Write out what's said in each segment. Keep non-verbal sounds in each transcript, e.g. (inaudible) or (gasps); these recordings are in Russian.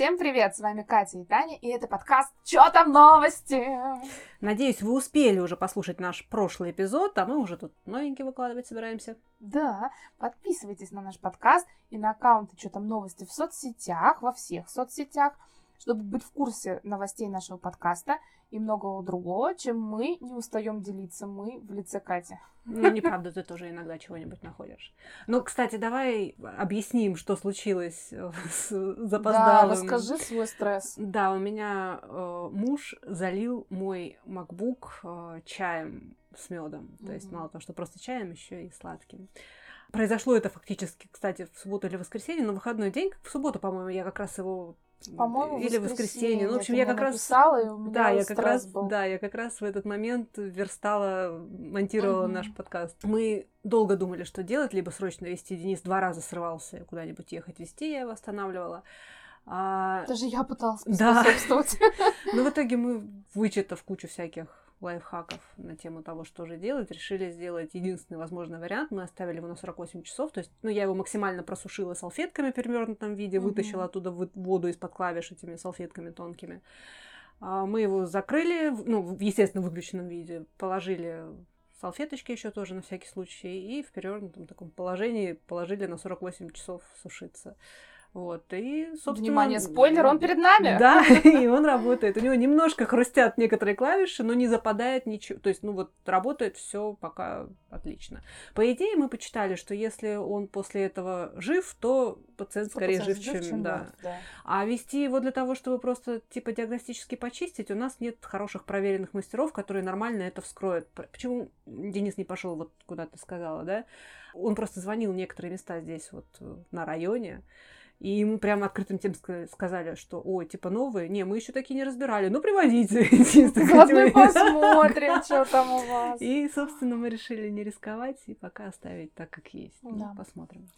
Всем привет, с вами Катя и Таня, и это подкаст «Чё там новости?». Надеюсь, вы успели уже послушать наш прошлый эпизод, а мы уже тут новенький выкладывать собираемся. Да, подписывайтесь на наш подкаст и на аккаунты «Чё там новости» в соцсетях, во всех соцсетях, чтобы быть в курсе новостей нашего подкаста и многого другого, чем мы не устаем делиться, мы в лице Кати. Ну, неправда, ты тоже иногда чего-нибудь находишь. Ну, кстати, давай объясним, что случилось с запоздалым. Да, расскажи свой стресс. Да, у меня э, муж залил мой MacBook э, чаем с медом. То mm-hmm. есть мало того, что просто чаем, еще и сладким. Произошло это фактически, кстати, в субботу или воскресенье, но выходной день, в субботу, по-моему, я как раз его по-моему, или воскресенье. воскресенье. Ну, в общем, я как раз и у меня да, я как раз, был. да, я как раз в этот момент верстала, монтировала угу. наш подкаст. Мы долго думали, что делать, либо срочно вести. Денис два раза срывался куда-нибудь ехать вести, я его останавливала. А... Даже я пыталась. Да. (laughs) Но в итоге мы, вычитав кучу всяких лайфхаков на тему того, что же делать, решили сделать единственный возможный вариант. Мы оставили его на 48 часов. То есть, ну, я его максимально просушила салфетками в перевернутом виде, mm-hmm. вытащила оттуда воду из-под клавиш этими салфетками тонкими. А, мы его закрыли, ну, в естественно, выключенном виде, положили салфеточки еще тоже на всякий случай, и в перевернутом таком положении положили на 48 часов сушиться. Вот, и, собственно... Внимание, спойлер, он перед нами! Да, (laughs) и он работает. У него немножко хрустят некоторые клавиши, но не западает ничего. То есть, ну вот, работает все пока отлично. По идее, мы почитали, что если он после этого жив, то пациент скорее жив, жив, чем... чем да. да. А вести его для того, чтобы просто, типа, диагностически почистить, у нас нет хороших проверенных мастеров, которые нормально это вскроют. Почему Денис не пошел вот куда ты сказала, да? Он просто звонил в некоторые места здесь вот на районе, и ему прямо открытым тем сказали, что, ой, типа новые? Не, мы еще такие не разбирали. Ну, привозите. Заодно (laughs) посмотрим, что там у вас. И, собственно, мы решили не рисковать и пока оставить так, как есть. Ну, посмотрим.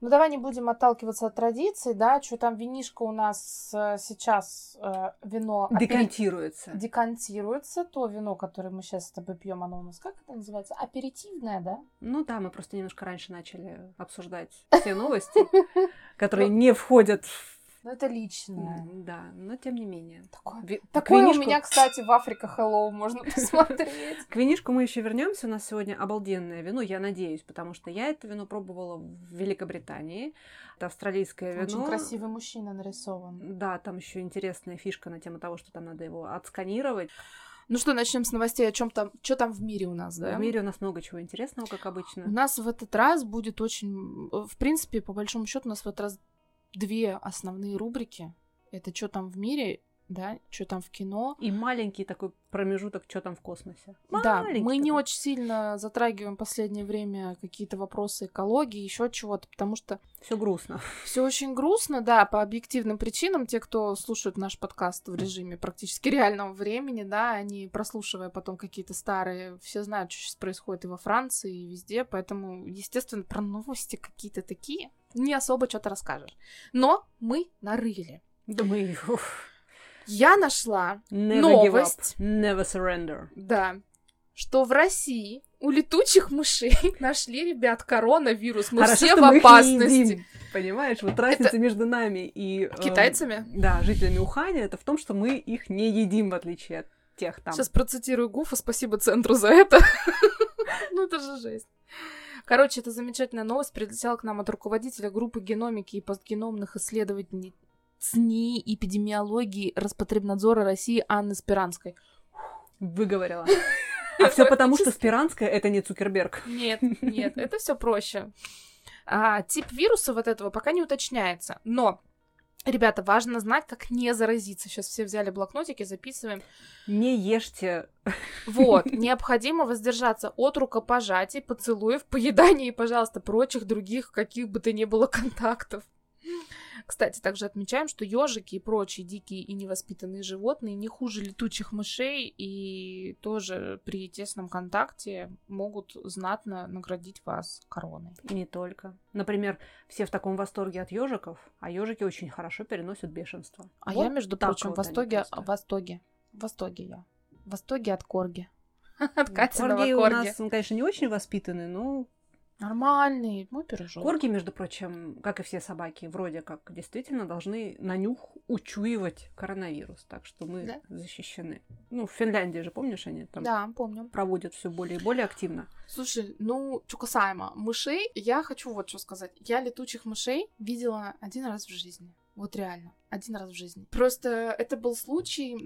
Ну, давай не будем отталкиваться от традиций, да, что там винишко у нас э, сейчас э, вино... Декантируется. Опять декантируется. То вино, которое мы сейчас с тобой пьем, оно у нас, как это называется? Аперитивное, да? Ну да, мы просто немножко раньше начали обсуждать все новости, (laughs) которые не входят в ну, это личное. Да, но тем не менее. Такое, Ви... Такое винишку... у меня, кстати, в Африка Hello можно (laughs) посмотреть. К винишку мы еще вернемся. У нас сегодня обалденное вино, я надеюсь, потому что я это вино пробовала в Великобритании. Это австралийское вино. Очень красивый мужчина нарисован. Да, там еще интересная фишка на тему того, что там надо его отсканировать. Ну что, начнем с новостей, о чем там, что там в мире у нас, да? В мире у нас много чего интересного, как обычно. У нас в этот раз будет очень, в принципе, по большому счету, у нас в этот раз две основные рубрики. Это что там в мире, да, что там в кино. И маленький такой промежуток, что там в космосе. Да, маленький мы такой. не очень сильно затрагиваем в последнее время какие-то вопросы экологии, еще чего-то, потому что все грустно. Все очень грустно, да, по объективным причинам. Те, кто слушает наш подкаст в режиме практически реального времени, да, они прослушивая потом какие-то старые, все знают, что сейчас происходит и во Франции, и везде, поэтому, естественно, про новости какие-то такие не особо что-то расскажешь. Но мы нарыли. Да мы... Я нашла Never новость. Never surrender. Да. Что в России у летучих мышей (laughs) нашли, ребят, коронавирус. Мы Хорошо, все в опасности. Понимаешь, вот разница это... между нами и... Э, Китайцами? Да, жителями Уханя, это в том, что мы их не едим, в отличие от тех там. Сейчас процитирую Гуфа, спасибо центру за это. (laughs) Ну, это же жесть. Короче, эта замечательная новость прилетела к нам от руководителя группы геномики и постгеномных исследований СНИ эпидемиологии Роспотребнадзора России Анны Спиранской. Выговорила. (laughs) А все потому, что Спиранская это не Цукерберг. Нет, нет, это все проще. А, тип вируса вот этого пока не уточняется. Но Ребята, важно знать, как не заразиться. Сейчас все взяли блокнотики, записываем. Не ешьте. Вот, (laughs) необходимо воздержаться от рукопожатий, поцелуев, поедания и, пожалуйста, прочих других каких бы то ни было контактов. Кстати, также отмечаем, что ежики и прочие дикие и невоспитанные животные не хуже летучих мышей и тоже при тесном контакте могут знатно наградить вас короной. И не только. Например, все в таком восторге от ежиков, а ежики очень хорошо переносят бешенство. А вот я, между прочим, в восторге, в восторге, в восторге я. В восторге от корги. (laughs) От Катиного корги. у нас, он, конечно, не очень воспитанный, но Нормальный, мой пирожок. Корги, между прочим, как и все собаки, вроде как действительно должны на нюх учуивать коронавирус, так что мы Да. защищены. Ну, в Финляндии же, помнишь, они там Да, помню. проводят все более и более активно. Слушай, ну, что касаемо мышей, я хочу вот что сказать. Я летучих мышей видела один раз в жизни. Вот реально, один раз в жизни. Просто это был случай,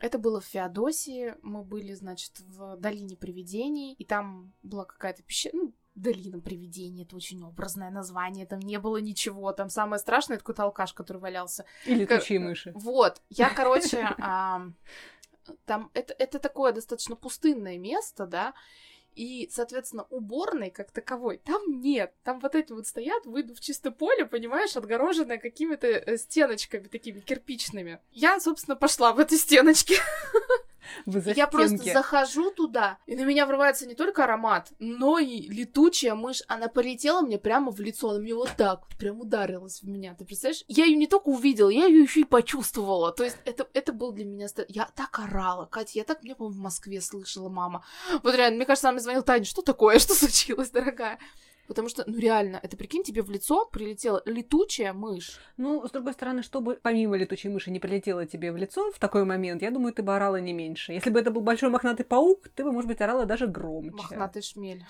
это было в Феодосии, мы были, значит, в долине привидений, и там была какая-то пещера, ну, Долина привидений, это очень образное название, там не было ничего, там самое страшное, это какой-то алкаш, который валялся. И летучие мыши. Вот, я, короче, (laughs) ам, там это, это такое достаточно пустынное место, да, и, соответственно, уборной как таковой там нет. Там вот эти вот стоят, выйду в чистое поле, понимаешь, отгороженное какими-то э, стеночками такими кирпичными. Я, собственно, пошла в эти стеночки. (laughs) Вы за Я просто стенки. захожу туда, и на меня врывается не только аромат, но и летучая мышь. Она полетела мне прямо в лицо, она мне вот так вот прям ударилась в меня. Ты представляешь? Я ее не только увидела, я ее еще и почувствовала. То есть это, это был для меня... Я так орала, Катя, я так, мне, по-моему, в Москве слышала мама. Вот реально, мне кажется, она мне звонила, Таня, что такое? (laughs) Что случилось, дорогая? Потому что, ну реально, это прикинь, тебе в лицо прилетела летучая мышь. Ну, с другой стороны, чтобы помимо летучей мыши не прилетело тебе в лицо в такой момент, я думаю, ты бы орала не меньше. Если бы это был большой мохнатый паук, ты бы, может быть, орала даже громче. Мохнатый шмель.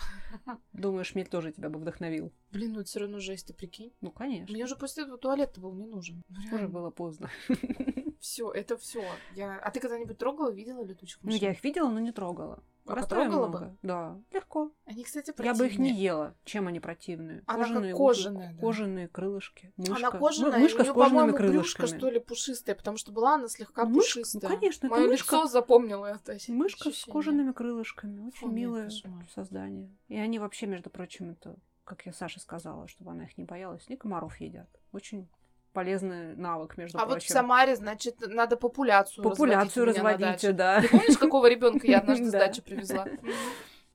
(laughs) Думаю, шмель тоже тебя бы вдохновил. Блин, ну это все равно жесть, ты прикинь. Ну, конечно. Мне уже после этого туалет был не нужен. Ну, Уже было поздно. (laughs) Все, это все. Я... А ты когда-нибудь трогала, видела летучих Ну, мышей? я их видела, но не трогала. А Растаю потрогала много. бы? Да, легко. Они, кстати, Я бы их не противные. ела. Чем они противные? Она как уши, кожаная, да. Кожаные крылышки. Мышка. Она Мы- кожаная, Мышка у с нее, по-моему, крылышками. что ли, пушистое, потому что была она слегка Ну, мышка- ну, пушистая. конечно, это Мое мышка. лицо запомнило это ощ- Мышка с ощущение. кожаными крылышками. Очень Фу, милое создание. И они вообще, между прочим, это, как я Саше сказала, чтобы она их не боялась, не комаров едят. Очень полезный навык, между А вот в прочим. Самаре, значит, надо популяцию Популяцию разводить даче. да. Ты помнишь, какого ребенка я однажды с (laughs) Да. дачи привезла?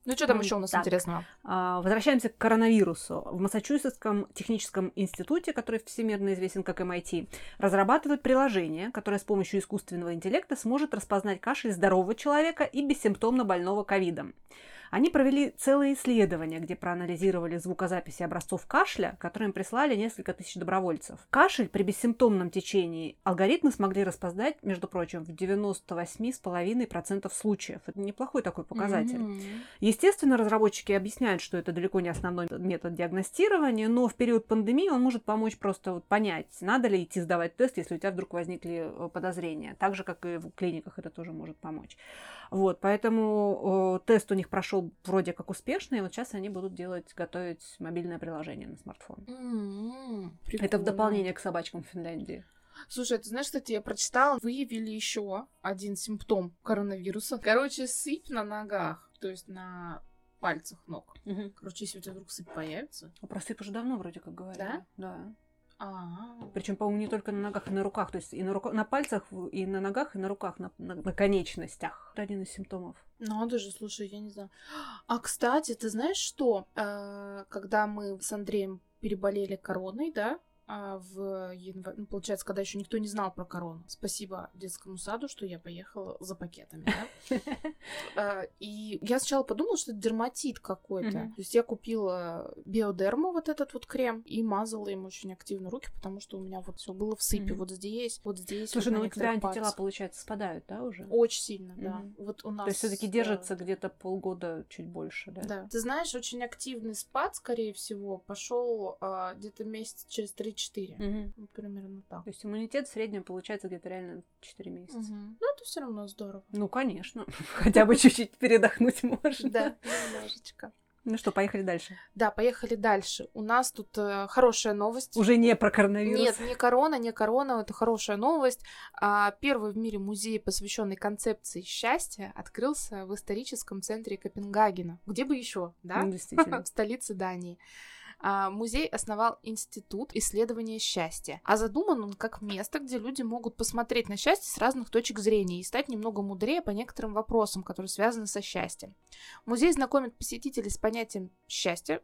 Ну, что там еще у нас так. интересного? А, Возвращаемся к коронавирусу. В Массачусетском техническом институте, который всемирно известен как MIT, разрабатывают приложение, которое с помощью искусственного интеллекта сможет распознать кашель здорового человека и бессимптомно больного ковидом. Они провели целое исследование, где проанализировали звукозаписи образцов кашля, которые им прислали несколько тысяч добровольцев. Кашель при бессимптомном течении алгоритмы смогли распознать, между прочим, в 98,5% случаев. Это неплохой такой показатель. М. Естественно, разработчики объясняют, что это далеко не основной метод диагностирования, но в период пандемии он может помочь просто вот понять, надо ли идти сдавать тест, если у тебя вдруг возникли э, подозрения. Так же, как и в клиниках это тоже может помочь. Вот, поэтому э, тест у них прошел вроде как успешно, и вот сейчас они будут делать, готовить мобильное приложение на смартфон. М, Это в дополнение к собачкам в Финляндии. Слушай, ты знаешь, кстати, я прочитала, выявили еще один симптом коронавируса. Короче, сыпь на ногах, то есть на пальцах ног. Короче, если у тебя вдруг сыпь появится. А Про сыпь уже давно вроде как говорили. Да? Да. А, Причем, по-моему, не только на ногах, и на руках. То есть и на, рука- на пальцах, и на ногах, и на руках, на, на- на конечностях. Это один из симптомов. надо же, слушай, я не знаю. А, кстати, ты знаешь что? Э, Когда мы с Андреем переболели короной, да, а, в январе, ну, получается, когда еще никто не знал про корону. Спасибо детскому саду, что я поехала за пакетами, да. (laughs) А, И я сначала подумала, что это дерматит какой-то. То есть я купила биодерму, вот этот вот крем, и мазала им очень активно руки, потому что у меня вот все было в сыпи. Вот здесь, вот здесь. Слушай, ну у тебя антитела, получается, спадают, да, уже? Очень сильно, да. Вот у нас... То есть все-таки э, держится где-то полгода, чуть больше, да? Да. Ты знаешь, очень активный спад, скорее всего, пошел а, где-то месяц через 3-4. Мгм. Вот примерно так. То есть иммунитет в среднем получается где-то реально 4 месяца. Мгм. Ну, это все равно здорово. Ну, конечно. (laughs) Хотя бы чуть-чуть передохнуть (laughs) можно. Да, немножечко. Ну что, поехали дальше. Да, поехали дальше. У нас тут э, хорошая новость. Уже не про коронавирус. Нет, не корона, не корона, это хорошая новость. А, первый в мире музей, посвященный концепции счастья, открылся в историческом центре Копенгагена. Где бы еще, да? Ну, действительно. (laughs) в столице Дании. А, Музей основал Институт исследования счастья, а задуман он как место, где люди могут посмотреть на счастье с разных точек зрения и стать немного мудрее по некоторым вопросам, которые связаны со счастьем. Музей знакомит посетителей с понятием счастья,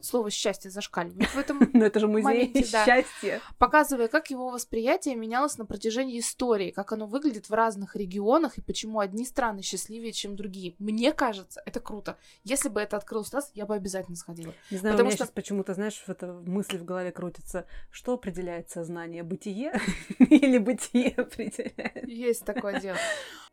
слово счастье зашкаливает в этом (laughs) Но это же музей моменте, да. счастья. показывая, как его восприятие менялось на протяжении истории, как оно выглядит в разных регионах и почему одни страны счастливее, чем другие. Мне кажется, это круто. Если бы это открыл Стас, я бы обязательно сходила. Не знаю, Потому у меня что- сейчас почему-то, знаешь, в эта мысль в голове крутится. Что определяет сознание? Бытие? (laughs) Или бытие определяет? Есть такое дело.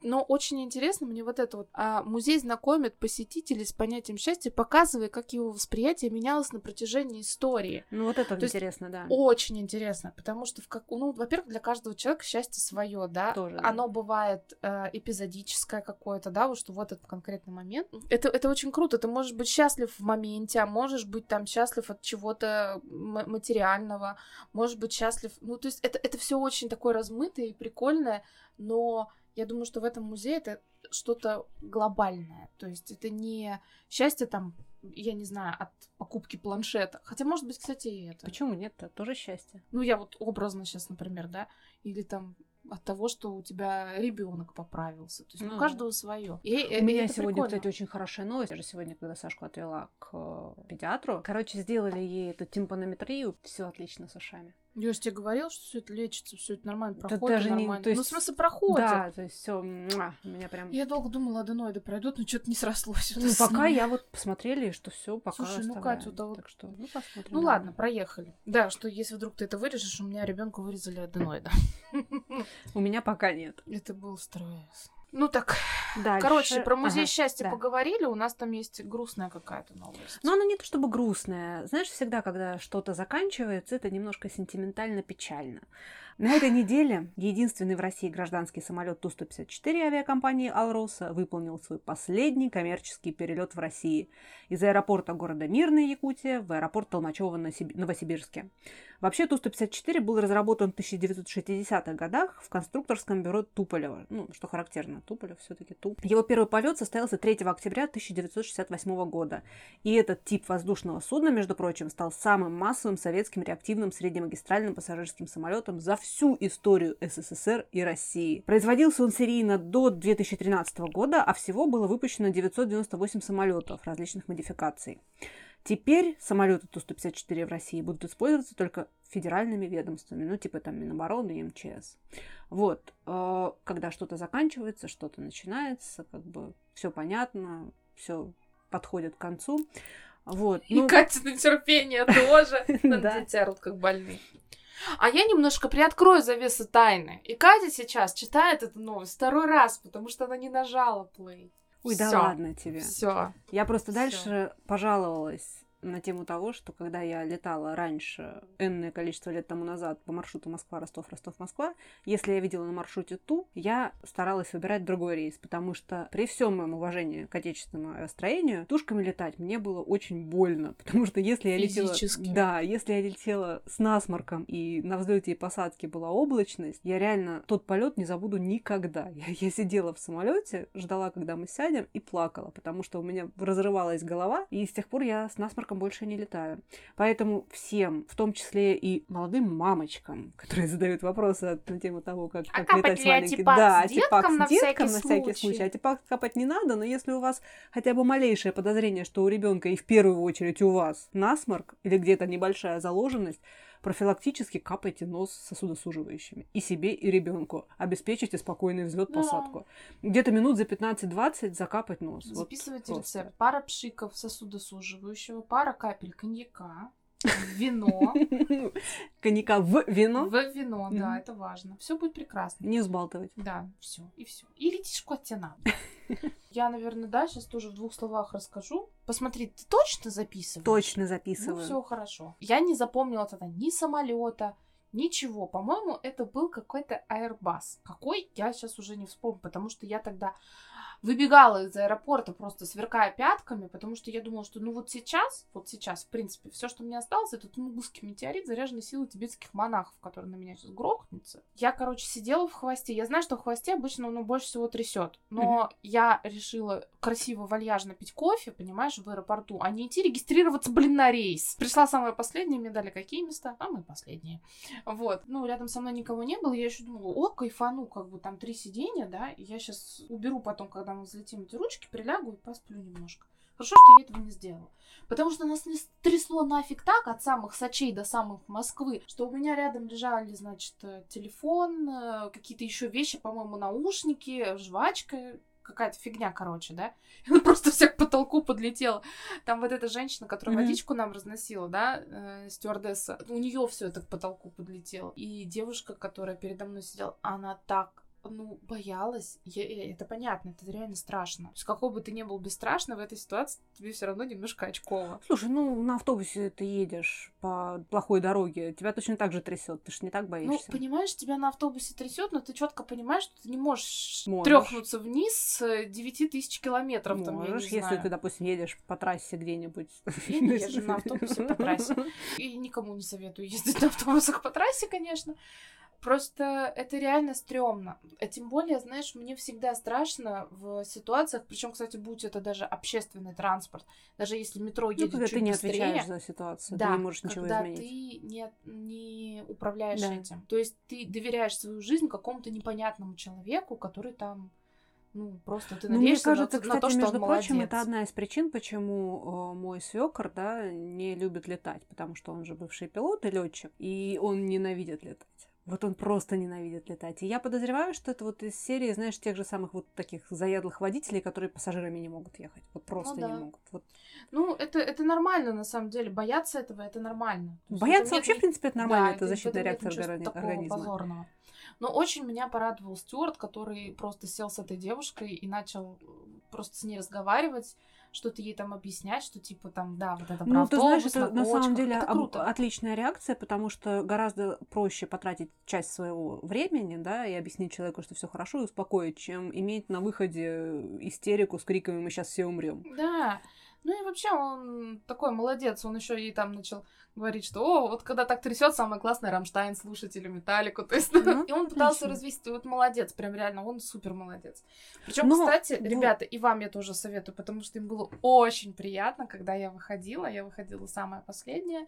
Но очень интересно мне вот это вот. А, музей знакомит посетителей с понятием счастья, показывая, как его восприятие менялось на протяжении истории. Ну, вот это То есть интересно, да. Очень интересно, потому что, в как... ну, во-первых, для каждого человека счастье свое, да. Тоже, да. Оно бывает э, эпизодическое какое-то, да, вот что вот этот конкретный момент. Это, это очень круто. Ты можешь быть счастлив в моменте, а можешь быть там счастлив от чего-то материального, можешь быть счастлив. Ну, то есть это, это все очень такое размытое и прикольное, но я думаю, что в этом музее это что-то глобальное. То есть это не счастье там, я не знаю, от покупки планшета. Хотя, может быть, кстати, и это. Почему нет-то? Тоже счастье. Ну, я вот образно сейчас, например, да, или там от того, что у тебя ребенок поправился. То есть Ну у каждого свое. И, У меня сегодня, прикольно. кстати, очень хорошая новость. Я же сегодня, когда Сашку отвела к э, педиатру, короче, сделали ей эту тимпанометрию, все отлично с ушами. Я же тебе говорила, что все это лечится, все это нормально проходит. даже не- нормально. то есть- Ну, в смысле, проходит. Да, то есть все, у меня прям. Я долго думала, аденоиды пройдут, но что-то не срослось. Ну, пока я вот посмотрели, что все пока Слушай, ну, оставляем. Катю-то вот- Так что, ну, посмотрим. Ну да. ладно, проехали. Да, что если вдруг ты это вырежешь, у меня ребенку вырезали аденоида. У меня пока нет. Это был стресс. Ну так, Дальше. короче, про музей Ага, счастья да. поговорили, у нас там есть грустная какая-то новость. Но она не то чтобы грустная. Знаешь, всегда, когда что-то заканчивается, это немножко сентиментально-печально. На этой неделе единственный в России гражданский самолет Ту-154 авиакомпании «Алроса» выполнил свой последний коммерческий перелет в России из аэропорта города Мирный, Якутия, в аэропорт Толмачева Новосибирске. Вообще Ту-154 был разработан в 1960-х годах в конструкторском бюро Туполева. Ну, что характерно, Туполев все таки Туп. Его первый полет состоялся 3 октября 1968 года. И этот тип воздушного судна, между прочим, стал самым массовым советским реактивным среднемагистральным пассажирским самолетом за всю историю СССР и России. Производился он серийно до 2013 года, а всего было выпущено 998 самолетов различных модификаций. Теперь самолеты Ту-154 в России будут использоваться только федеральными ведомствами, ну типа там Минобороны и МЧС. Вот, э, когда что-то заканчивается, что-то начинается, как бы все понятно, все подходит к концу. Вот. И ну, Катя на терпение тоже. (laughs) Надо тянут как больные. А я немножко приоткрою завесу тайны. И Катя сейчас читает эту новость второй раз, потому что она не нажала play. Ой, да Всё. ладно тебе. Все. Я просто Всё. дальше пожаловалась на тему того, что когда я летала раньше, энное количество лет тому назад, по маршруту Москва-Ростов, Ростов-Москва, если я видела на маршруте Ту, я старалась выбирать другой рейс, потому что при всем моем уважении к отечественному авиастроению, тушками летать мне было очень больно, (laughs) потому что если я летела... Да, если я летела с насморком и на взлете и посадке была облачность, я реально тот полет не забуду никогда. (laughs) Я, я сидела в самолете, ждала, когда мы сядем, и плакала, потому что у меня разрывалась голова, и с тех пор я с насморком больше не летаю. Поэтому всем, в том числе и молодым мамочкам, (laughs) которые задают вопросы на тему того, как, А как летать с маленьким... да, с деткам с на деткам всякий на всякий случай? случай. Антипак капать не надо, но если у вас хотя бы малейшее подозрение, что у ребенка и в первую очередь у вас насморк или где-то небольшая заложенность, профилактически капайте нос сосудосуживающими. И себе, и ребенку. Обеспечите спокойный взлет Да. Где-то минут за 15-20 закапать нос. Вот Записывайте просто. рецепт. Пара пшиков сосудосуживающего, пара капель коньяка, вино. (laughs) Коньяка в вино. В вино, да, это важно. Все будет прекрасно. Не взбалтывать. Да, все, и все. И летишь куда тебе надо. (laughs) Я, наверное, да, сейчас тоже в двух словах расскажу. Посмотри, ты точно записываешь? Точно Ну, записываю. все хорошо. Я не запомнила тогда ни самолета, ничего. По-моему, это был какой-то Airbus. Какой, я сейчас уже не вспомню, потому что я тогда выбегала из аэропорта, просто сверкая пятками, потому что я думала, что ну вот сейчас, вот сейчас, в принципе, все, что мне осталось, это тунгусский метеорит, заряженный силой тибетских монахов, который на меня сейчас грохнется. Я, короче, сидела в хвосте. Я знаю, что в хвосте обычно ну, больше всего трясет. Но я решила красиво, вальяжно пить кофе, понимаешь, в аэропорту, а не идти регистрироваться, блин, на рейс. Пришла самая последняя, мне дали какие места? Самые последние. Вот. Ну, рядом со мной никого не было, я еще думала, о, кайфану, как бы там три сиденья, да, я сейчас уберу потом, когда мы взлетим эти ручки, прилягу и посплю немножко. Хорошо, что я этого не сделала. Потому что нас не трясло нафиг так от самых Сочей до самых Москвы, что у меня рядом лежали, значит, э, телефон, э, какие-то еще вещи, по-моему, наушники, жвачка, какая-то фигня, короче, да? И (laughs) он просто все к потолку подлетела. Там вот эта женщина, которая mm-hmm. водичку нам разносила, да, э, стюардесса, у нее все это к потолку подлетело. И девушка, которая передо мной сидела, она так ну, боялась. Я, это понятно, это реально страшно. То есть, какой бы ты ни был бесстрашный в этой ситуации, тебе все равно немножко очково. Слушай, ну, на автобусе ты едешь по плохой дороге, тебя точно так же трясет, ты же не так ну, боишься. Ну, понимаешь, тебя на автобусе трясет, но ты четко понимаешь, что ты не можешь, можешь. трехнуться вниз с 9 тысяч километров. Можешь, там, я не если знаю. ты, допустим, едешь по трассе где-нибудь. (laughs) Я не езжу на автобусе по трассе. (laughs) И никому не советую ездить на автобусах по трассе, конечно. Просто это реально стрёмно. А тем более, знаешь, мне всегда страшно в ситуациях, причем, кстати, будь это даже общественный транспорт, даже если метро ну, едет ну, когда чуть ты не быстрее, отвечаешь за ситуацию, да, ты не можешь ничего когда изменить. ты не, не управляешь да. этим. То есть ты доверяешь свою жизнь какому-то непонятному человеку, который там ну, просто ты надеешься ну, мне кажется, на, кстати, на то, что между он прочим, молодец. это одна из причин, почему э, мой свекор, да, не любит летать, потому что он же бывший пилот и летчик, и он ненавидит летать. Вот он просто ненавидит летать. И я подозреваю, что это вот из серии, знаешь, тех же самых вот таких заядлых водителей, которые пассажирами не могут ехать. Вот просто ну, да. не могут. Вот. Ну, это, это нормально, на самом деле. Бояться этого, это нормально. Бояться вообще, в принципе, это нормально. Да, это защитная реакция организма. Позорного. Но очень меня порадовал Стюарт, который просто сел с этой девушкой и начал просто с ней разговаривать что-то ей там объяснять, что типа там, да, вот это про Ну, ты знаешь, это на, на самом деле это круто. отличная реакция, потому что гораздо проще потратить часть своего времени, да, и объяснить человеку, что все хорошо, и успокоить, чем иметь на выходе истерику с криками «мы сейчас все умрем». Да, ну и вообще он такой молодец, он еще и там начал говорить, что о, вот когда так трясет, самое классное Рамштайн слушать или Металлику. То есть, ну, (laughs) и он пытался развести. Вот молодец, прям реально, он супер молодец. Причем, Но... кстати, ну... ребята, и вам я тоже советую, потому что им было очень приятно, когда я выходила. Я выходила самая последняя.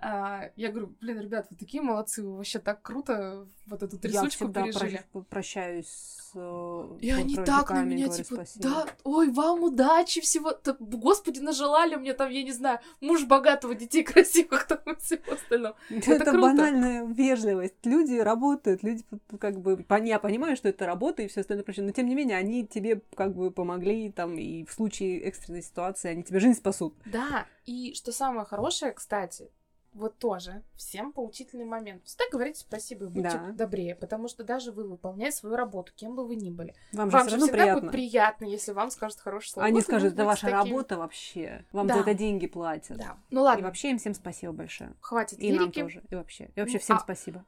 А, я говорю, блин, ребят, вы такие молодцы, вы вообще так круто вот эту трясучку я пережили. Я прощаюсь с э, И они так на меня, типа, спасибо. да, ой, вам удачи, всего. Господи, нажелали мне там, я не знаю, муж богатого, детей красивых (laughs) там всего остального. Это, это банальная вежливость. Люди работают, люди как бы... Я понимаю, что это работа и все остальное прочее, но тем не менее они тебе как бы помогли там и в случае экстренной ситуации они тебе жизнь спасут. Да, и что самое хорошее, кстати, вот тоже всем поучительный момент. Всегда говорите спасибо и будьте да. добрее, потому что даже вы выполняете свою работу, кем бы вы ни были. Вам, вам же, же всегда приятно. будет приятно, если вам скажут хорошее слово. Они вот скажут, это ваша таким... работа вообще. Вам да. за это деньги платят. Да. Ну ладно. И вообще им всем спасибо большое. Хватит И лирики. нам тоже. И вообще. И вообще всем а... спасибо.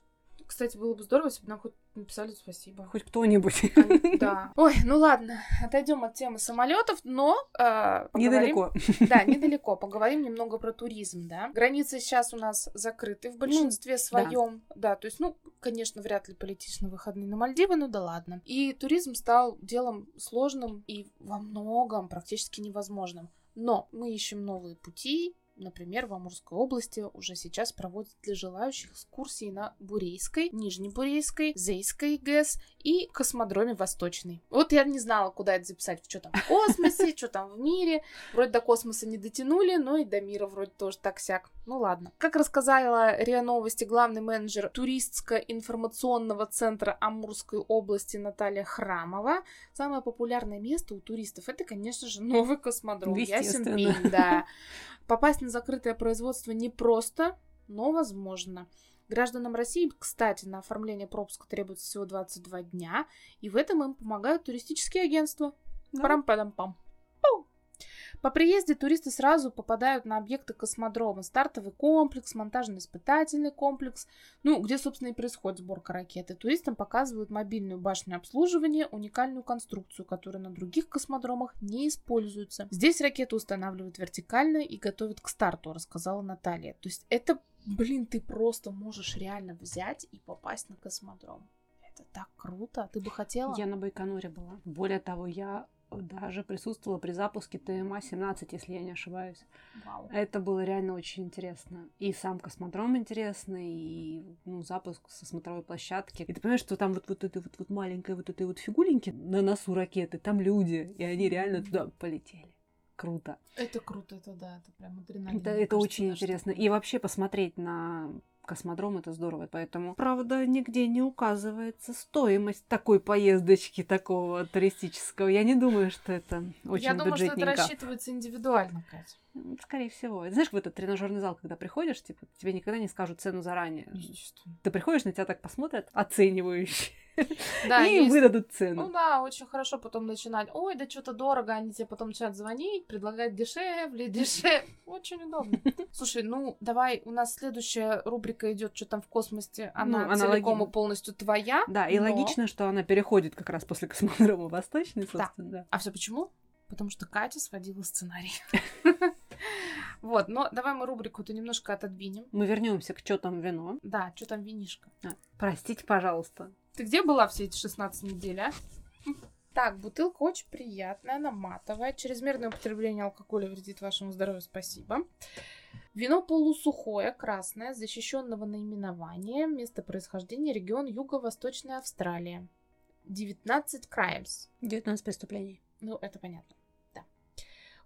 Кстати, было бы здорово, если бы нам хоть написали спасибо. Хоть кто-нибудь. Да. (laughs) Ой, ну ладно, отойдем от темы самолетов, но э, поговорим... недалеко. Да, (laughs) недалеко. Поговорим немного про туризм, да. Границы сейчас у нас закрыты в большинстве своем. Да. да, то есть, ну, конечно, вряд ли полетишь на выходные на Мальдивы, ну да ладно. И туризм стал делом сложным и во многом практически невозможным. Но мы ищем новые пути, Например, в Амурской области уже сейчас проводят для желающих экскурсии на Бурейской, Нижнебурейской, Зейской ГЭС и космодроме Восточный. Вот я не знала, куда это записать, что там в космосе, что там в мире. Вроде до космоса не дотянули, но и до мира вроде тоже так-сяк. Ну ладно. Как рассказала РИА Новости главный менеджер туристско-информационного центра Амурской области Наталья Храмова, самое популярное место у туристов это, конечно же, новый космодром. Ясен пень, да. (laughs) Попасть на закрытое производство непросто, но возможно. Гражданам России, кстати, на оформление пропуска требуется всего 22 дня, и в этом им помогают туристические агентства. Да. Парам-падам-пам. По приезде туристы сразу попадают на объекты космодрома. Стартовый комплекс, монтажно-испытательный комплекс, ну, где, собственно, и происходит сборка ракеты. Туристам показывают мобильную башню обслуживания, уникальную конструкцию, которая на других космодромах не используется. Здесь ракету устанавливают вертикально и готовят к старту, рассказала Наталья. То есть это, блин, ты просто можешь реально взять и попасть на космодром. Это так круто. Ты бы хотела? Я на Байконуре была. Более того, я даже присутствовала при запуске ТМА-17, если я не ошибаюсь. Вау. Это было реально очень интересно. И сам космодром интересный, и ну, запуск со смотровой площадки. И ты понимаешь, что там вот, вот этой вот, вот маленькой вот этой вот фигуленьки на носу ракеты, там люди, и они реально туда полетели. Круто. Это круто, это да, это прям адреналин. Это, это кажется, очень что интересно. такое. И вообще посмотреть на космодром это здорово. Поэтому, правда, нигде не указывается стоимость такой поездочки, такого туристического. Я не думаю, что это очень Я думаю, что это рассчитывается индивидуально, Катя. Скорее всего. Знаешь, в этот тренажерный зал, когда приходишь, типа, тебе никогда не скажут цену заранее. Ты приходишь, на тебя так посмотрят, оценивающе, (laughs) Да, (laughs) и есть- выдадут Ну цену. да, очень хорошо потом начинать. Ой, да что-то дорого, они тебе потом начинают звонить, предлагать дешевле, (laughs) дешевле. Очень удобно. Слушай, ну давай, у нас следующая рубрика идет, что там в космосе, она Ну, целиком и полностью твоя. Да, и но- логично, что она переходит как раз после космодрома Восточный, собственно, да. А все почему? Потому что Катя сводила сценарий. (laughs) Вот, но давай мы рубрику-то немножко отодвинем. Мы вернемся к что там вино. Да, что там винишка? А, Простите, пожалуйста. Ты где была все эти 16 недель, а? Так, бутылка очень приятная, она матовая. Чрезмерное употребление алкоголя вредит вашему здоровью, спасибо. Вино полусухое, красное, защищенного наименования. Место происхождения регион Юго-Восточная Австралия. 19 Crimes. 19 преступлений. Ну, это понятно.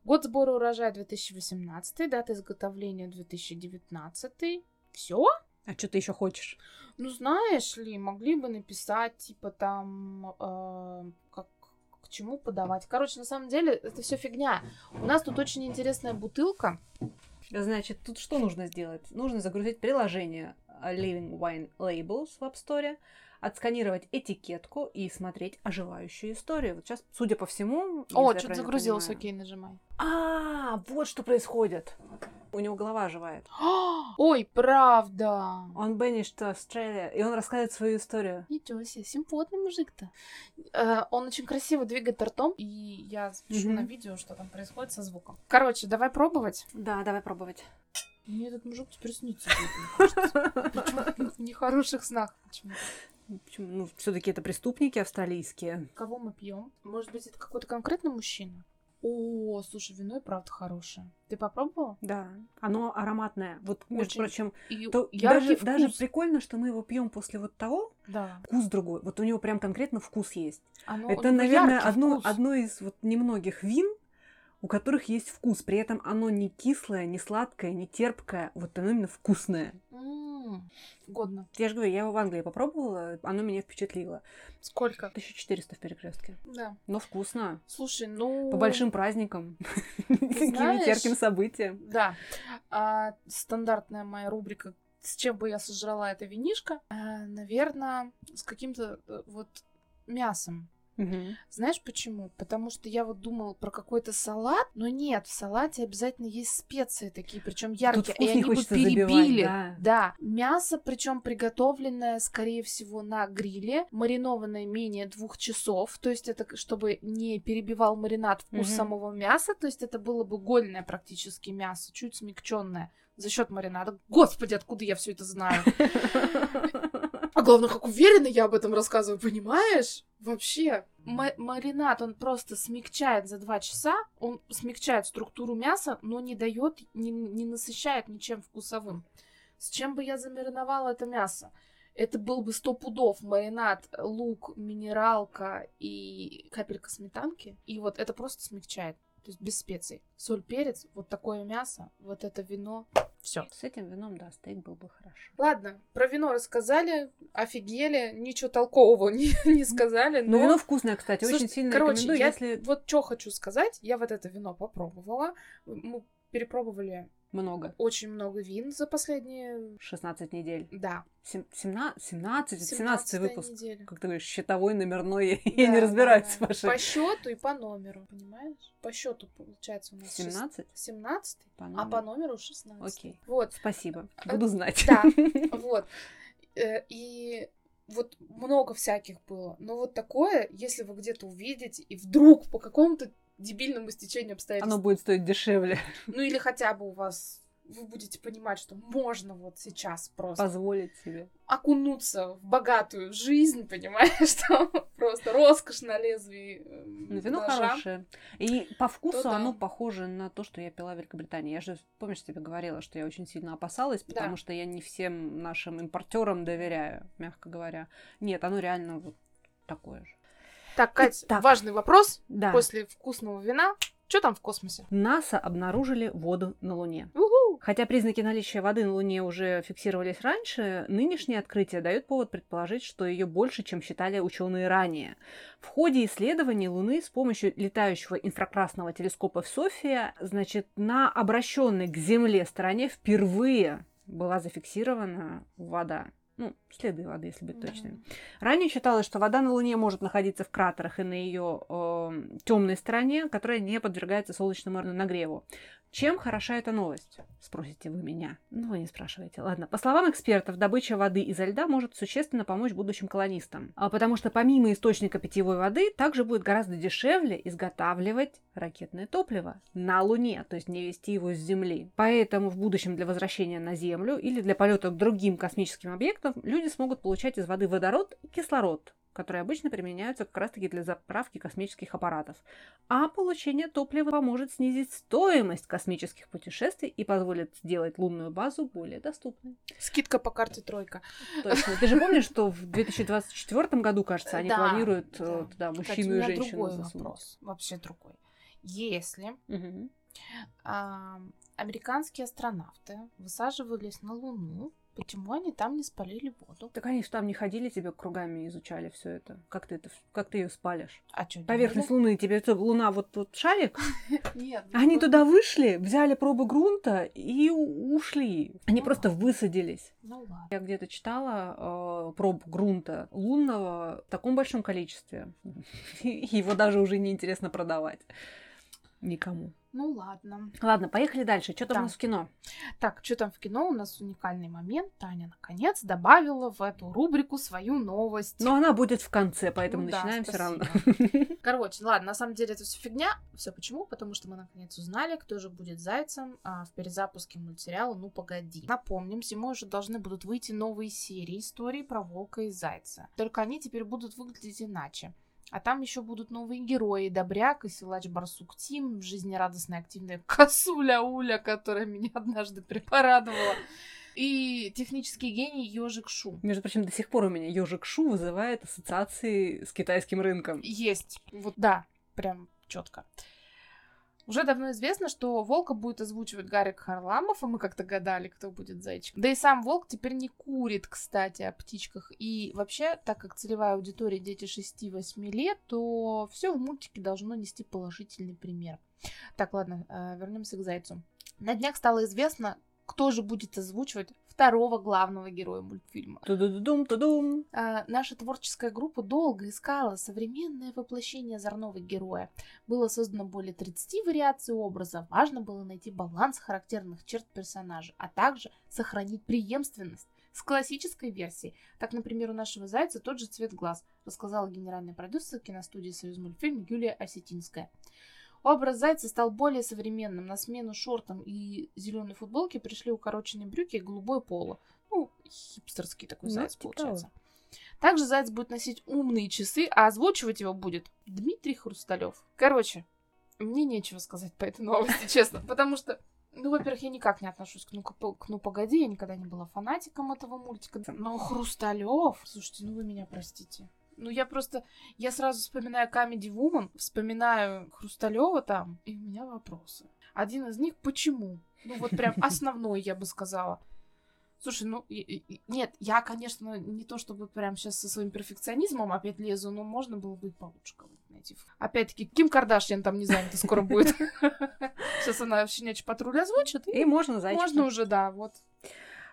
Год сбора урожая 2018, дата изготовления 2019. Все? А что ты еще хочешь? Ну, знаешь ли, могли бы написать, типа, там, э, как, к чему подавать. Короче, на самом деле, это все фигня. У нас тут очень интересная бутылка. Значит, тут что нужно сделать? Нужно загрузить приложение Living Wine Labels в App Store, отсканировать этикетку и смотреть оживающую историю. Вот сейчас, судя по всему... О, что-то загрузилось, понимаю- окей, нажимай. А, вот что происходит. У него голова оживает. (gasps) Ой, правда. Он banished to Australia, и он рассказывает свою историю. Ничего себе, симпотный мужик-то. Э, он очень красиво двигает ртом, и я запишу на видео, что там происходит со звуком. Короче, давай пробовать. Да, давай пробовать. Мне этот мужик теперь снится. (laughs) Почему-то В нехороших снах почему Почему? Ну, все-таки это преступники австралийские. Кого мы пьем? Может быть, это какой-то конкретный мужчина? О, слушай, вино и правда хорошее. Ты попробовала? Да, оно ароматное. Вот, между Очень прочим, И то даже, даже вкус. прикольно, что мы его пьем после вот того. Да. Вкус другой. Вот у него прям конкретно вкус есть. Оно- это, наверное, одно, вкус. одно из вот немногих вин, у которых есть вкус. При этом оно не кислое, не сладкое, не терпкое. Вот оно именно вкусное. М, Годно. Я же говорю, я его в Англии попробовала, оно меня впечатлило. Сколько? 1400 в перекрестке. Да. Но вкусно. Слушай, ну... По большим праздникам. Таким ярким событиям. Да. А, стандартная моя рубрика с чем бы я сожрала это винишко, наверное, с каким-то э, вот мясом. Мгм. Знаешь почему? Потому что я вот думала про какой-то салат, но нет, в салате обязательно есть специи такие, причем яркие, и они бы хочется забивать, перебили. да. Да, мясо, причем приготовленное, скорее всего, на гриле, маринованное менее двух часов, то есть это чтобы не перебивал маринад вкус Мгм. самого мяса, то есть это было бы гольное практически мясо, чуть смягченное за счет маринада. Господи, откуда я все это знаю? (laughs) А главное, как уверенно я об этом рассказываю, понимаешь? Вообще, ма- маринад, он просто смягчает за два часа, он смягчает структуру мяса, но не дает, не, не насыщает ничем вкусовым. С чем бы я замариновала это мясо? Это был бы сто пудов маринад, лук, минералка и капелька сметанки. И вот это просто смягчает. То есть без специй. Соль, перец, вот такое мясо, вот это вино. Все. С этим вином, да, стейк был бы хорошо. Ладно, про вино рассказали, офигели, ничего толкового (laughs) не, не сказали, но... Но вино вкусное, кстати, Слушай, очень сильно короче, рекомендую, я если вот что хочу сказать, я вот это вино попробовала, мы перепробовали много. очень много вин за последние, 16 недель. да, Сем- семна- 17, 17 17 выпуск. неделя. Как ты говоришь, счетовой, номерной, (laughs) я Да, не да, разбираюсь да. в вашей. По счету и по номеру, понимаешь? По счету получается у нас 17? 17, По а по номеру 16. Окей. Вот, Спасибо. Э, Буду знать. да. (laughs) вот. Э, И вот много всяких было. Но вот такое, если вы где-то увидите, и вдруг по какому-то дебильному стечению обстоятельств Оно будет стоить дешевле. (laughs) Ну или хотя бы у вас вы будете понимать, что можно вот сейчас просто Позволить себе. окунуться в богатую жизнь, понимаешь, (laughs) что просто роскошь на лезвии э, Ну, вино ножа. хорошее. И по вкусу да. оно похоже на то, что я пила в Великобритании. Я же, помнишь, тебе говорила, что я очень сильно опасалась, Да. потому что я не всем нашим импортерам доверяю, мягко говоря. Нет, оно реально вот такое же. Так, Кать, Итак. важный вопрос Да. после вкусного вина. Что там в космосе? НАСА обнаружили воду на Луне. Уху! Хотя признаки наличия воды на Луне уже фиксировались раньше, нынешнее открытие дает повод предположить, что ее больше, чем считали ученые ранее. В ходе исследований Луны с помощью летающего инфракрасного телескопа в София, значит, на обращенной к Земле стороне впервые была зафиксирована вода. Ну, следы воды, если быть точным. Ранее считалось, что вода на Луне может находиться в кратерах и на ее темной стороне, которая не подвергается солнечному нагреву. Чем хороша эта новость? Спросите вы меня. Ну, вы не спрашиваете. Ладно. По словам экспертов, добыча воды изо льда может существенно помочь будущим колонистам. А потому что помимо источника питьевой воды, также будет гораздо дешевле изготавливать ракетное топливо на Луне, то есть не вести его с Земли. Поэтому в будущем для возвращения на Землю или для полета к другим космическим объектам люди смогут получать из воды водород и кислород, которые обычно применяются как раз-таки для заправки космических аппаратов. А получение топлива поможет снизить стоимость космических путешествий и позволит сделать лунную базу более доступной. Скидка по карте тройка. Точно. Ты же помнишь, что в 2024 году, кажется, они Да, планируют да. э, туда Кстати, мужчину у и женщину другой засунуть? вопрос. Вообще другой. Если Мгм. а, американские астронавты высаживались на Луну, почему они там не спалили воду? Так они же там не ходили, тебе кругами изучали все это. Как ты это, как ты ее спалишь? А что, Поверхность Луны, тебе что, Луна вот тут шарик? (laughs) Нет. Они ну, туда вышли, взяли пробы грунта и ушли. Они Ну просто высадились. Ну ладно. Я где-то читала э, проб грунта лунного в таком большом количестве. (laughs) Его даже уже неинтересно продавать. Никому. Ну ладно. Ладно, поехали дальше. Что там Да. у нас в кино? Так, что там в кино? У нас уникальный момент. Таня, наконец, добавила в эту рубрику свою новость. Но она будет в конце, поэтому Ну да, начинаем все равно. (laughs) Короче, ладно, на самом деле это все фигня. Все почему? Потому что мы наконец узнали, кто же будет зайцем а, в перезапуске мультсериала «Ну погоди». Напомним, зимой уже должны будут выйти новые серии историй про волка и зайца. Только они теперь будут выглядеть иначе. А там еще будут новые герои. Добряк и силач Барсук Тим, жизнерадостная активная (laughs) косуля Уля, которая меня однажды припорадовала. И технический гений Ежик Шу. Между прочим, до сих пор у меня ежик Шу вызывает ассоциации с китайским рынком. Есть. Вот да, прям четко. Уже давно известно, что волка будет озвучивать Гарик Харламов, и мы как-то гадали, кто будет зайчик. Да и сам волк теперь не курит, кстати, о птичках. И вообще, так как целевая аудитория дети 6-8 лет, то все в мультике должно нести положительный пример. Так, ладно, вернемся к зайцу. На днях стало известно, кто же будет озвучивать второго главного героя мультфильма. Тудудум, тудум. А, наша творческая группа долго искала современное воплощение озорного героя. Было создано более 30 вариаций образа. Важно было найти баланс характерных черт персонажа, а также сохранить преемственность с классической версией. Так, например, у нашего зайца тот же цвет глаз, рассказала генеральный продюсер киностудии «Союз мультфильм» Юлия Осетинская. Образ зайца стал более современным. На смену шортам и зеленой футболке пришли укороченные брюки и голубое поло. Ну, хипстерский такой Ну, заяц типа получается. Также заяц будет носить умные часы, а озвучивать его будет Дмитрий Хрусталев. Короче, мне нечего сказать по этой новости, (laughs) честно, потому что ну, во-первых, я никак не отношусь к ну, к, к ну погоди, я никогда не была фанатиком этого мультика. Но Хрусталев, слушайте, ну вы меня простите. Ну, я просто, я сразу вспоминаю Comedy Woman, вспоминаю Хрусталева там, и у меня вопросы. Один из них, почему? Ну, вот прям (laughs) основной, я бы сказала. Слушай, ну, нет, я, конечно, не то чтобы прям сейчас со своим перфекционизмом опять лезу, но можно было бы и получше кого-то найти. Опять-таки, Ким Кардашьян там не занята скоро будет. (laughs) Сейчас она щенячий патруль озвучит, И можно зайчика. можно уже, да, вот.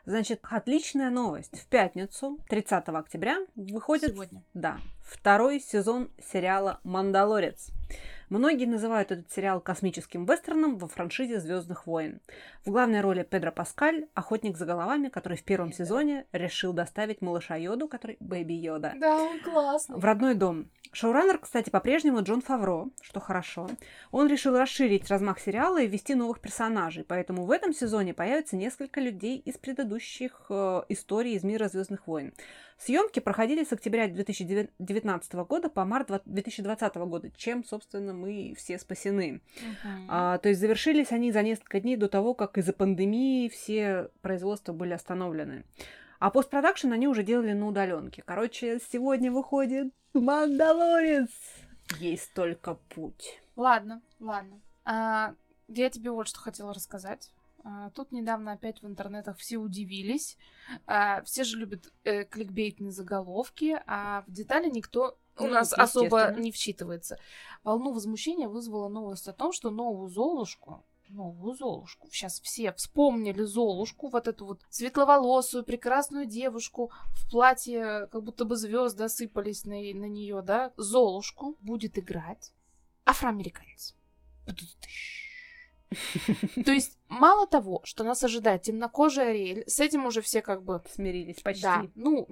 Значит, отличная новость. В пятницу, 30 октября, выходит Сегодня. Да, второй сезон сериала «Мандалорец». Многие называют этот сериал космическим вестерном во франшизе Звездных войн. В главной роли Педро Паскаль, охотник за головами, который в первом сезоне решил доставить малыша Йоду, который Бэби Йода, Да, он классный. в родной дом. Шоураннер, кстати, по-прежнему Джон Фавро, что хорошо. Он решил расширить размах сериала и ввести новых персонажей, поэтому в этом сезоне появится несколько людей из предыдущих э, историй из мира Звездных войн. Съемки проходили с октября 2019 года по март 2020 года, чем, собственно, мы все спасены. Мгм. А, то есть завершились они за несколько дней до того, как из-за пандемии все производства были остановлены. А постпродакшн они уже делали на удаленке. Короче, сегодня выходит Мандалорец. Есть только путь. Ладно, ладно. А, я тебе вот что хотела рассказать. А, тут недавно опять в интернетах все удивились. А, все же любят э, кликбейтные заголовки, а в детали никто у Ну, нас особо не вчитывается. Волну возмущения вызвала новость о том, что новую Золушку новую Золушку. Сейчас все вспомнили Золушку, вот эту вот светловолосую, прекрасную девушку в платье, как будто бы звезды осыпались на, на нее, да? Золушку будет играть афроамериканец. То есть, мало того, что нас ожидает темнокожая Ариэль, с этим уже все как бы... Смирились почти. Да, ну,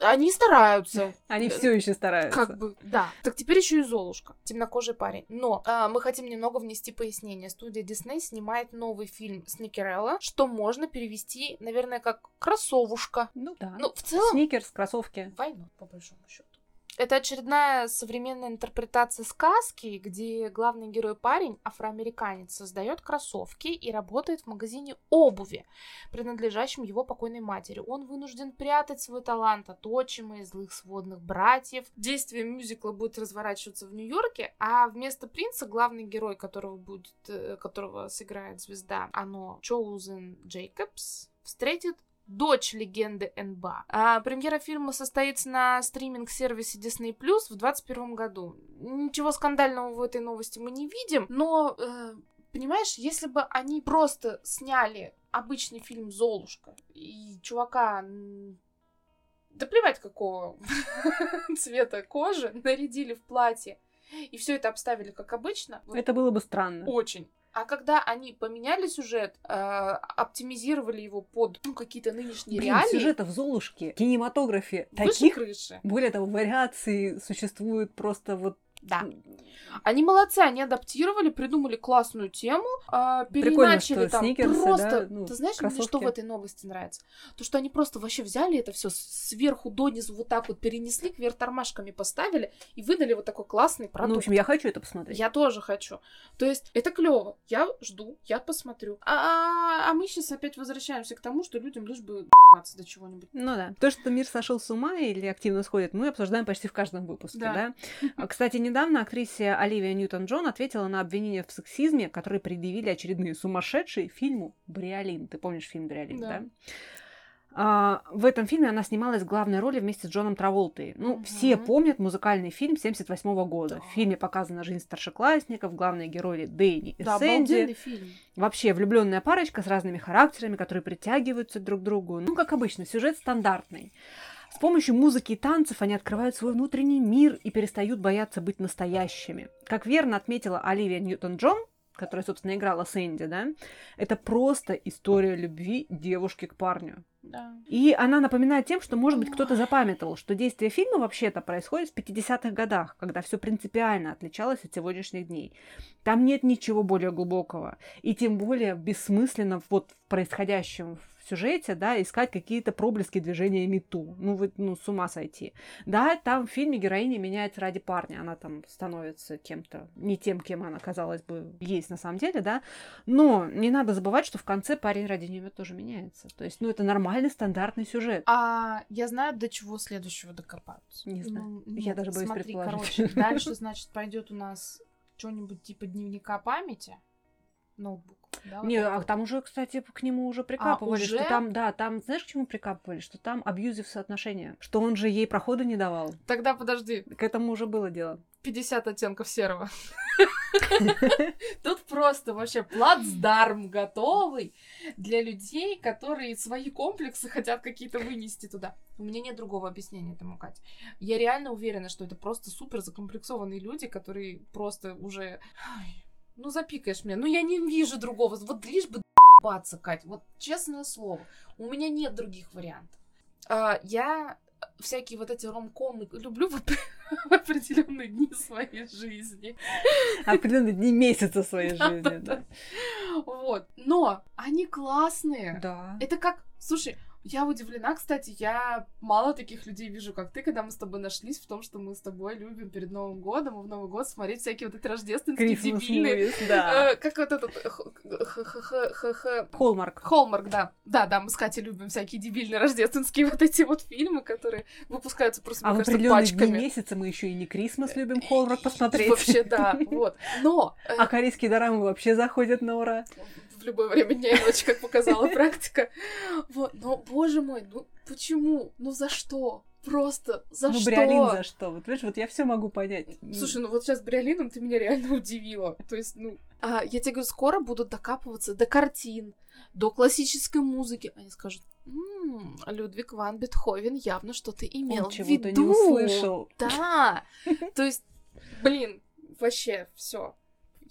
они стараются. Они все еще стараются. Как бы, да. Так теперь еще и Золушка, темнокожий парень. Но а, мы хотим немного внести пояснение. Студия Дисней снимает новый фильм Сникерелла, что можно перевести, наверное, как кроссовушка. Ну да. Ну, в целом, Сникерс, кроссовки. войну, по большому счету. Это очередная современная интерпретация сказки, где главный герой парень, афроамериканец, создает кроссовки и работает в магазине обуви, принадлежащем его покойной матери. Он вынужден прятать свой талант от отчима и злых сводных братьев. Действие мюзикла будет разворачиваться в Нью-Йорке, а вместо принца главный герой, которого будет, э, которого сыграет звезда, оно Чоузен Джейкобс, встретит дочь легенды НБА. А, премьера фильма состоится на стриминг-сервисе Disney Plus в 2021 году. Ничего скандального в этой новости мы не видим, но, э, понимаешь, если бы они просто сняли обычный фильм «Золушка» и чувака... Да плевать какого (laughs) цвета кожи, нарядили в платье, и все это обставили как обычно, Это было бы странно. очень. А когда они поменяли сюжет, э, оптимизировали его под ну, какие-то нынешние Блин, реалии, сюжета в Золушке, кинематографе таких, крыши. более того, вариаций существует просто вот... Да. Они молодцы, они адаптировали, придумали классную тему, э, Прикольно, переначали что там сникерсы, просто. да, ну, Ты знаешь, мне что кроссовки. в этой новости нравится? То, что они просто вообще взяли это все сверху донизу вот так вот перенесли, кверх тормашками поставили и выдали вот такой классный продукт. Ну, в общем, я хочу это посмотреть. Я тоже хочу. То есть это клево. Я жду, я посмотрю. А, а мы сейчас опять возвращаемся к тому, что людям лишь бы до чего-нибудь. Ну да. То, что мир сошел с ума или активно сходит, мы обсуждаем почти в каждом выпуске, Да. да? А, (laughs) Кстати, недавно актрисе Оливия Ньютон-Джон ответила на обвинения в сексизме, которые предъявили очередные сумасшедшие фильму «Бриолин». Ты помнишь фильм «Бриолин», Да. да? А, в этом фильме она снималась в главной роли вместе с Джоном Траволтой. Ну, Мгм. все помнят музыкальный фильм 78 года. Да. В фильме показана жизнь старшеклассников, главные герои Дэйни и Да, Сэнди. фильм. Вообще влюбленная парочка с разными характерами, которые притягиваются друг к другу. Ну, как обычно, сюжет стандартный. С помощью музыки и танцев они открывают свой внутренний мир и перестают бояться быть настоящими. Как верно отметила Оливия Ньютон-Джон, которая, собственно, играла Сэнди, да, это просто история любви девушки к парню. Да. И она напоминает тем, что, может быть, кто-то запамятовал, что действие фильма вообще-то происходит в 50-х годах, когда все принципиально отличалось от сегодняшних дней. Там нет ничего более глубокого. И тем более бессмысленно вот в происходящем в сюжете, да, искать какие-то проблески движения мету. Ну, вы, ну, с ума сойти. Да, там в фильме героиня меняется ради парня. Она там становится кем-то, не тем, кем она, казалось бы, есть на самом деле, да. Но не надо забывать, что в конце парень ради нее тоже меняется. То есть, ну, это нормальный стандартный сюжет. А я знаю, до чего следующего докопаются. Не знаю. Ну, Я нет, даже боюсь смотри, предположить. короче, дальше, (laughs) значит, пойдет у нас что-нибудь типа дневника памяти, ноутбук. Да, вот Не, а вот. там уже, кстати, к нему уже прикапывали, уже? что там, да, там, знаешь, к чему прикапывали? Что там абьюзив соотношения, что он же ей прохода не давал. Тогда подожди, К этому уже было дело. 50 оттенков серого. (laughs) Тут просто вообще плацдарм готовый для людей, которые свои комплексы хотят какие-то вынести туда. У меня нет другого объяснения этому, Катя. Я реально уверена, что это просто супер закомплексованные люди, которые просто уже... Ну, запикаешь меня. Ну, я не вижу другого. Вот лишь бы баться, Кать. Вот честное слово. У меня нет других вариантов. А, я всякие вот эти ромкомы люблю в, (laughs) в определенные дни своей жизни. (laughs) Определенные дни месяца своей жизни, да. Вот. Но они классные. Да. Это как, слушай, я удивлена, кстати, я мало таких людей вижу, как ты, когда мы с тобой нашлись в том, что мы с тобой любим перед Новым годом и в Новый год смотреть всякие вот эти рождественские Christmas дебильные. movies, да. Э, Как вот этот... Холмарк. Холмарк, да. Да, да, мы с Катей любим всякие дебильные рождественские (laughs) вот эти вот фильмы, которые выпускаются просто, А мне кажется, определенные дни пачками. месяца мы еще и не Крисмас любим Холмарк посмотреть. Вообще, да, вот. (laughs) Но э, А корейские дорамы вообще заходят на ура. В любое время дня и ночи, как показала практика. Вот, но, боже мой, ну почему? Ну за что? Просто за ну, что? Бриолин за что? Вот видишь, вот я все могу понять. Слушай, ну вот сейчас Бриолином ты меня реально удивила. То есть, ну... А, я тебе говорю, скоро будут докапываться до картин, до классической музыки. Они скажут, «М, Людвиг ван Бетховен явно что-то имел Он в виду. не услышал. Да. То есть, блин, вообще все.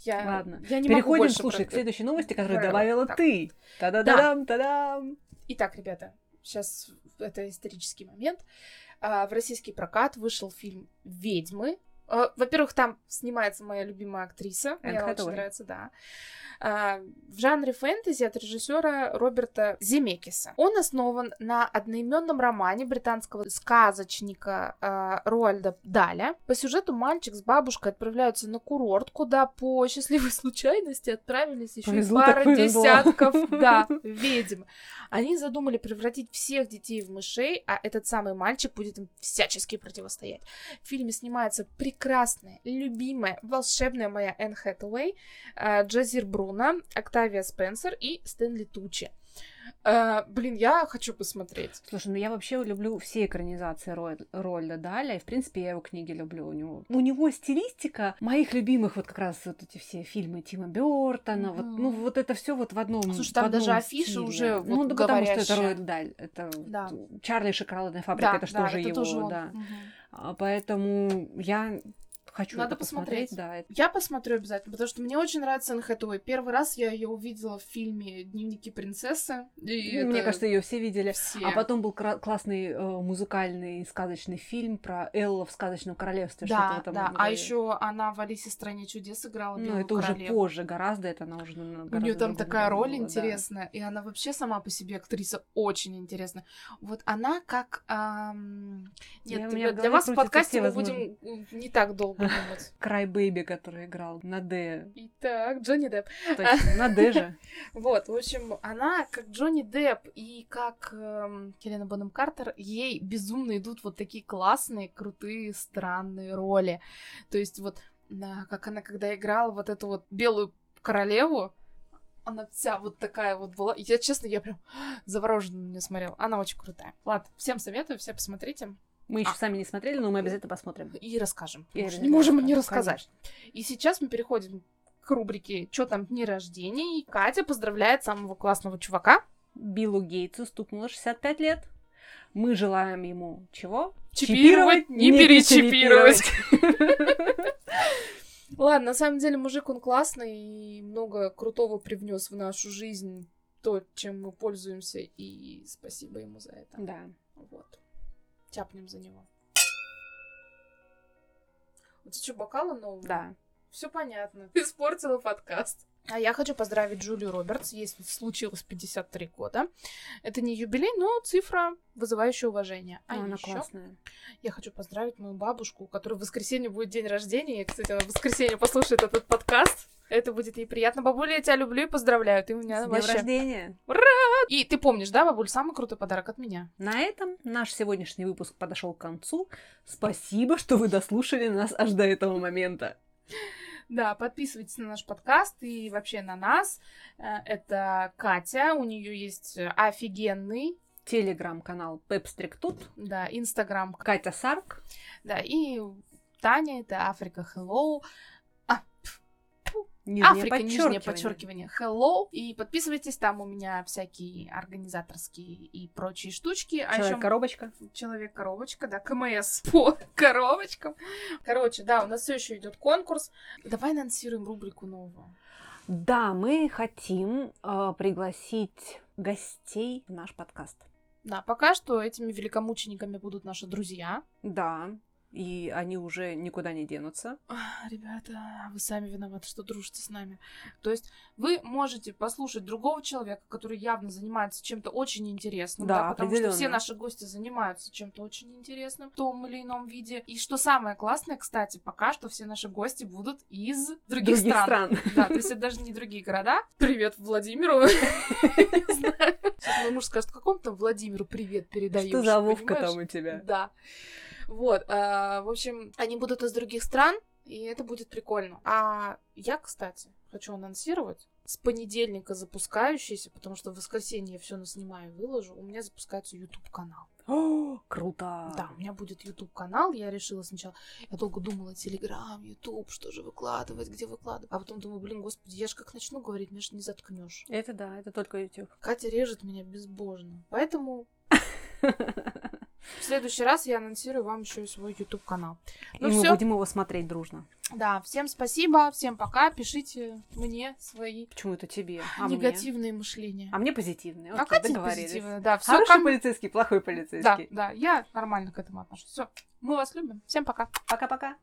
Я, Ладно. я не могу Переходим, больше слушай, к следующей новости, которую Правильно. добавила Так. ты. Та-да-дам, та-дам. Итак, ребята, сейчас это исторический момент. А, В российский прокат вышел фильм «Ведьмы». А, Во-первых, там снимается моя любимая актриса. Энн Мне очень нравится, да. А, В жанре фэнтези от режиссера Роберта Земекиса. Он основан на одноименном романе британского сказочника а, Роальда Даля. По сюжету мальчик с бабушкой отправляются на курорт, куда по счастливой (laughs) случайности отправились еще и пара десятков (laughs) да, ведьм. Они задумали превратить всех детей в мышей, а этот самый мальчик будет им всячески противостоять. В фильме снимается прекрасная, любимая, волшебная моя Энн Хэтэуэй, э, Джазир Бруно, Октавия Спенсер и Стэнли Тучи. Э, блин, я хочу посмотреть. Слушай, ну я вообще люблю все экранизации Рой- Рольда Даля, и, в принципе, я его книги люблю. У него, у него стилистика моих любимых вот как раз вот эти все фильмы Тима Бёртона, вот, Мгм. ну вот это все вот в одном Слушай, там одном даже афиша стиле. уже Ну, вот да потому что это. Рольд Даль, это Да. Чарли и шоколадная фабрика, это же тоже это его, тоже он. да. Мгм. А, Поэтому я хочу Надо посмотреть, посмотреть. да. Я посмотрю обязательно, потому что мне очень нравится Энн. Первый раз я ее увидела в фильме «Дневники принцессы». И Ну, Мне это кажется, ее все видели. все. А потом был классный э, музыкальный сказочный фильм про Элла в сказочном королевстве. Да, этом да. А еще она в Алисе стране чудес играла. Ну, это уже королеву. позже гораздо, это она уже на У гораздо нее там такая роль была, да. интересная, и она вообще сама по себе актриса очень интересная. Вот она как... Я- Нет, в для голове вас в подкасте мы возможные- будем не так долго думать. (laughs) Край Бэйби, который играл на Д. Итак, Джонни Депп. Точно, на Д же. (laughs) Вот, в общем, она как Джонни Депп и как эм, Хелена Бонем Картер, ей безумно идут вот такие классные, крутые, странные роли. То есть вот, да, как она когда играла вот эту вот белую королеву, она вся вот такая вот была. Я, честно, я прям (gasps) завороженно на нее смотрела. Она очень крутая. Ладно, всем советую, все посмотрите Мы еще А. сами не смотрели, но мы обязательно посмотрим. и расскажем. И не можем не рассказать. И сейчас мы переходим к рубрике «Чё там дни рождения?» И Катя поздравляет самого классного чувака. Биллу Гейтсу стукнуло 65 лет. Мы желаем ему чего? Чипировать, не перечипировать. (laughs) Ладно, на самом деле мужик он классный и много крутого привнес в нашу жизнь, то, чем мы пользуемся, и спасибо ему за это. Да. Вот. Тяпнем за него. У тебя что, бокалы новые? Да. Все понятно. (laughs) Испортила подкаст. А я хочу поздравить Джулию Робертс. Ей случилось 53 года. Это не юбилей, но цифра, вызывающая уважение. А она ещё классная. я хочу поздравить мою бабушку, у которой в воскресенье будет день рождения. И, кстати, она в воскресенье послушает этот подкаст. Это будет ей приятно. Бабуля, я тебя люблю и поздравляю. Ты у меня С днем вообще... рождения! И ты помнишь, да, бабуль, самый крутой подарок от меня? На этом наш сегодняшний выпуск подошел к концу. Спасибо, что вы дослушали нас аж до этого момента. Да, подписывайтесь на наш подкаст и вообще на нас. Э, Это Катя, у нее есть э, офигенный, Телеграм-канал Пепстрик тут. да, Инстаграм, Катя Сарк. да, и Таня, это Африка Hello. Нижнее Африка, нижнее подчеркивание. подчеркивание. Hello. И подписывайтесь, там у меня всякие организаторские и прочие штучки. А еще Человек-коробочка. Человек-коробочка, да, КМС по (laughs) коробочкам. Короче, да, у нас все еще идет конкурс. Давай анонсируем рубрику новую. Да, мы хотим э, пригласить гостей в наш подкаст. Да, пока что этими великомучениками будут наши друзья. Да, и они уже никуда не денутся. Ребята, вы сами виноваты, что дружите с нами. То есть вы можете послушать другого человека, который явно занимается чем-то очень интересным, Да, потому что все наши гости занимаются чем-то очень интересным в том или ином виде. И что самое классное, кстати, пока что все наши гости будут из других, Других стран. стран. Да, то есть это даже не другие города. Привет Владимиру. (laughs) Сейчас мой муж скажет, какому там Владимиру привет передаешь? Что за Вовка там у тебя? Да. Вот, а, в общем, они будут из других стран, и это будет прикольно. А я, кстати, хочу анонсировать, с понедельника запускающийся, потому что в воскресенье я все наснимаю и выложу, у меня запускается YouTube-канал. О, круто! Да, у меня будет YouTube-канал, я решила сначала, я долго думала, Телеграм, YouTube, что же выкладывать, где выкладывать. А потом думаю, блин, господи, я же как начну говорить, меня же не заткнешь. Это да, это только YouTube. Катя режет меня безбожно. Поэтому (laughs) в следующий раз я анонсирую вам еще и свой YouTube-канал. И Ну мы все, будем его смотреть дружно. Да, всем спасибо, всем пока. Пишите мне свои Почему это тебе? А мне? негативные мышления. А мне позитивные. А Окей, Кате договорились. позитивные, да, все Хороший как... полицейский, плохой Да, полицейский. да, я нормально к этому отношусь. Все, мы вас любим. Всем пока. Пока-пока.